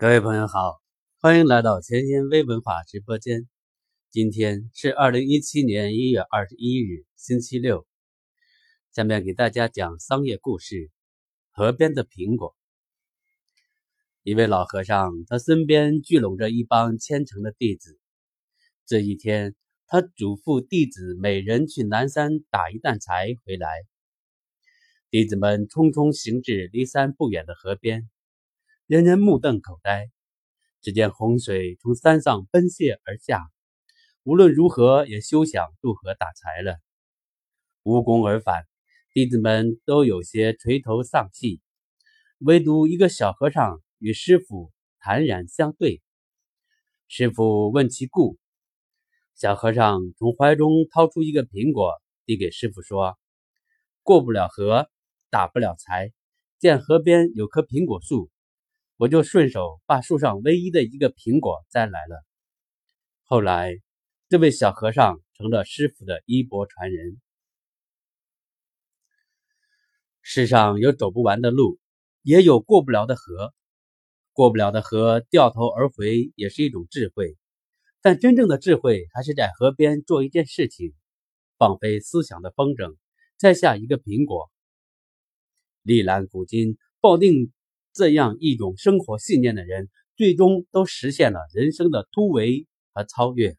各位朋友好，欢迎来到前沿微文化直播间。今天是二零一七年一月二十一日，星期六。下面给大家讲商业故事：河边的苹果。一位老和尚，他身边聚拢着一帮虔诚的弟子。这一天，他嘱咐弟子每人去南山打一担柴回来。弟子们匆匆行至离山不远的河边。人人目瞪口呆，只见洪水从山上奔泻而下，无论如何也休想渡河打柴了。无功而返，弟子们都有些垂头丧气，唯独一个小和尚与师傅坦然相对。师傅问其故，小和尚从怀中掏出一个苹果，递给师傅说：“过不了河，打不了柴，见河边有棵苹果树。”我就顺手把树上唯一的一个苹果摘来了。后来，这位小和尚成了师傅的衣钵传人。世上有走不完的路，也有过不了的河。过不了的河，掉头而回也是一种智慧。但真正的智慧，还是在河边做一件事情，放飞思想的风筝，摘下一个苹果。历览古今，抱定。这样一种生活信念的人，最终都实现了人生的突围和超越。